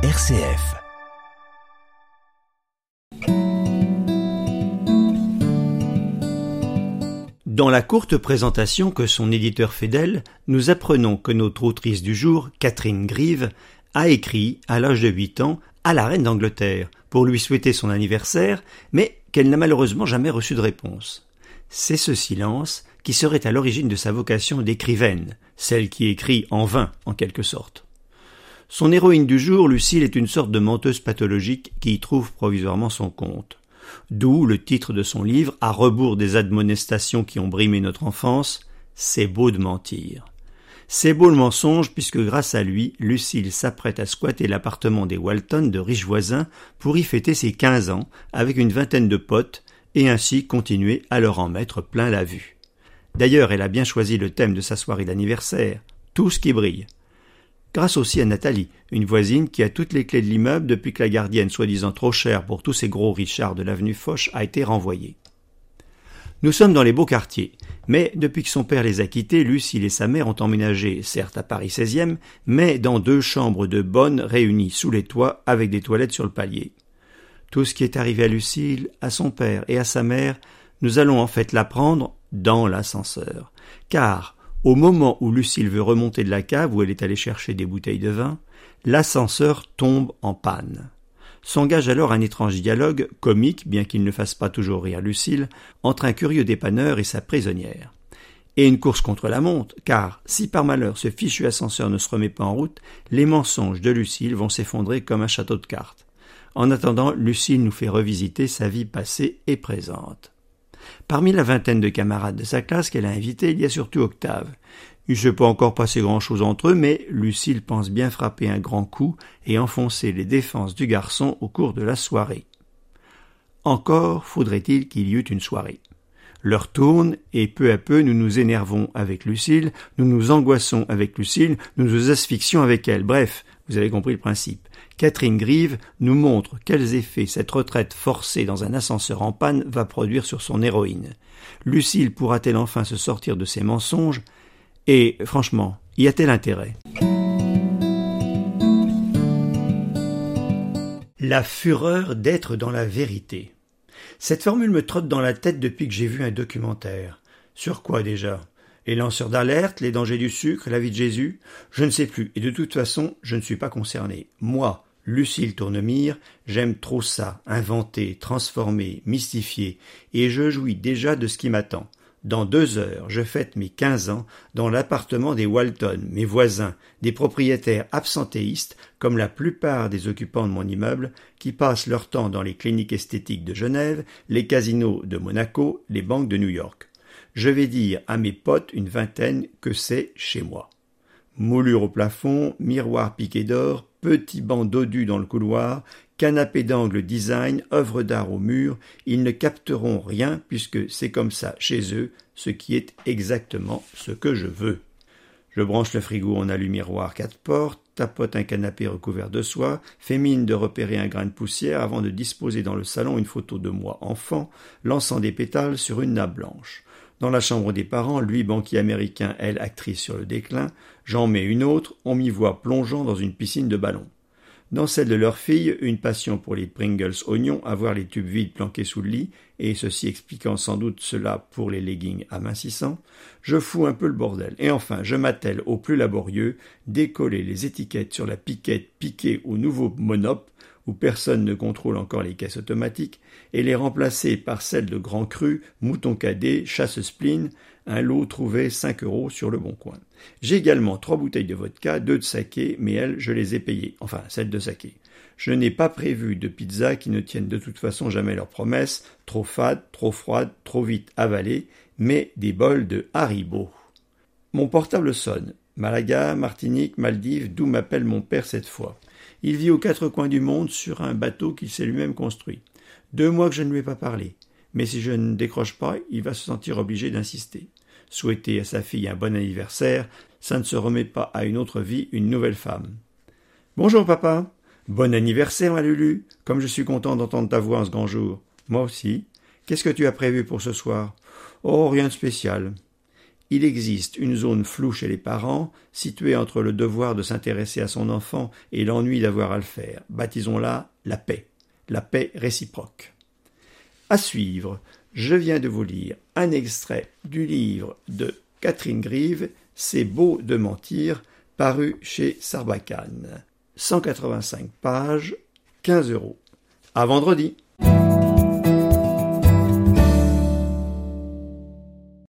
RCF. Dans la courte présentation que son éditeur fait d'elle, nous apprenons que notre autrice du jour, Catherine Grieve, a écrit, à l'âge de huit ans, à la reine d'Angleterre pour lui souhaiter son anniversaire, mais qu'elle n'a malheureusement jamais reçu de réponse. C'est ce silence qui serait à l'origine de sa vocation d'écrivaine, celle qui écrit en vain en quelque sorte. Son héroïne du jour, Lucille, est une sorte de menteuse pathologique qui y trouve provisoirement son compte. D'où le titre de son livre, à rebours des admonestations qui ont brimé notre enfance, C'est beau de mentir. C'est beau le mensonge puisque grâce à lui, Lucille s'apprête à squatter l'appartement des Walton de riches voisins pour y fêter ses quinze ans avec une vingtaine de potes et ainsi continuer à leur en mettre plein la vue. D'ailleurs, elle a bien choisi le thème de sa soirée d'anniversaire, tout ce qui brille. Grâce aussi à Nathalie, une voisine qui a toutes les clés de l'immeuble depuis que la gardienne soi-disant trop chère pour tous ces gros Richards de l'avenue Foch a été renvoyée. Nous sommes dans les beaux quartiers, mais depuis que son père les a quittés, Lucille et sa mère ont emménagé, certes à Paris 16e, mais dans deux chambres de bonnes réunies sous les toits avec des toilettes sur le palier. Tout ce qui est arrivé à Lucille, à son père et à sa mère, nous allons en fait l'apprendre dans l'ascenseur. Car, au moment où Lucille veut remonter de la cave où elle est allée chercher des bouteilles de vin, l'ascenseur tombe en panne. S'engage alors un étrange dialogue, comique, bien qu'il ne fasse pas toujours rire Lucille, entre un curieux dépanneur et sa prisonnière. Et une course contre la montre, car si par malheur ce fichu ascenseur ne se remet pas en route, les mensonges de Lucille vont s'effondrer comme un château de cartes. En attendant, Lucille nous fait revisiter sa vie passée et présente. Parmi la vingtaine de camarades de sa classe qu'elle a invités, il y a surtout Octave. Il ne s'est pas encore passé grand-chose entre eux, mais Lucille pense bien frapper un grand coup et enfoncer les défenses du garçon au cours de la soirée. Encore faudrait-il qu'il y eût une soirée. L'heure tourne, et peu à peu nous nous énervons avec Lucille, nous nous angoissons avec Lucille, nous nous asphyxions avec elle. Bref, vous avez compris le principe. Catherine Grieve nous montre quels effets cette retraite forcée dans un ascenseur en panne va produire sur son héroïne. Lucille pourra-t-elle enfin se sortir de ses mensonges? Et, franchement, y a-t-elle intérêt? La fureur d'être dans la vérité. Cette formule me trotte dans la tête depuis que j'ai vu un documentaire. Sur quoi déjà? Les lanceurs d'alerte, les dangers du sucre, la vie de Jésus? Je ne sais plus, et de toute façon, je ne suis pas concerné. Moi, Lucille Tournemire, j'aime trop ça, inventer, transformer, mystifier, et je jouis déjà de ce qui m'attend. Dans deux heures, je fête mes quinze ans dans l'appartement des Walton, mes voisins, des propriétaires absentéistes, comme la plupart des occupants de mon immeuble, qui passent leur temps dans les cliniques esthétiques de Genève, les casinos de Monaco, les banques de New York. Je vais dire à mes potes une vingtaine que c'est chez moi. Moulure au plafond, miroir piqué d'or, petits bancs dodus dans le couloir, canapé d'angle design, œuvre d'art au mur, ils ne capteront rien puisque c'est comme ça chez eux, ce qui est exactement ce que je veux. Je branche le frigo en allume-miroir quatre portes, tapote un canapé recouvert de soie, fais mine de repérer un grain de poussière avant de disposer dans le salon une photo de moi enfant, lançant des pétales sur une nappe blanche. Dans la chambre des parents, lui banquier américain, elle actrice sur le déclin, j'en mets une autre, on m'y voit plongeant dans une piscine de ballons. Dans celle de leur fille, une passion pour les Pringles oignons, à voir les tubes vides planqués sous le lit, et ceci expliquant sans doute cela pour les leggings amincissants, je fous un peu le bordel. Et enfin, je m'attelle au plus laborieux, décoller les étiquettes sur la piquette piquée au nouveau monop, où personne ne contrôle encore les caisses automatiques, et les remplacer par celles de Grand Cru, Mouton Cadet, Chasse Spleen, un lot trouvé cinq euros sur le bon coin. J'ai également trois bouteilles de vodka, deux de saké, mais elles, je les ai payées, enfin celles de saké. Je n'ai pas prévu de pizza qui ne tiennent de toute façon jamais leurs promesses, trop fades, trop froides, trop vite avalées, mais des bols de Haribo. Mon portable sonne. Malaga, Martinique, Maldives, d'où m'appelle mon père cette fois. Il vit aux quatre coins du monde sur un bateau qu'il s'est lui-même construit. Deux mois que je ne lui ai pas parlé. Mais si je ne décroche pas, il va se sentir obligé d'insister. Souhaiter à sa fille un bon anniversaire, ça ne se remet pas à une autre vie, une nouvelle femme. Bonjour papa. Bon anniversaire, ma Lulu. Comme je suis content d'entendre ta voix en ce grand jour. Moi aussi. Qu'est-ce que tu as prévu pour ce soir? Oh, rien de spécial. Il existe une zone floue chez les parents, située entre le devoir de s'intéresser à son enfant et l'ennui d'avoir à le faire. Baptisons-la la paix, la paix réciproque. À suivre, je viens de vous lire un extrait du livre de Catherine Grive, C'est beau de mentir, paru chez Sarbacane. 185 pages, 15 euros. À vendredi!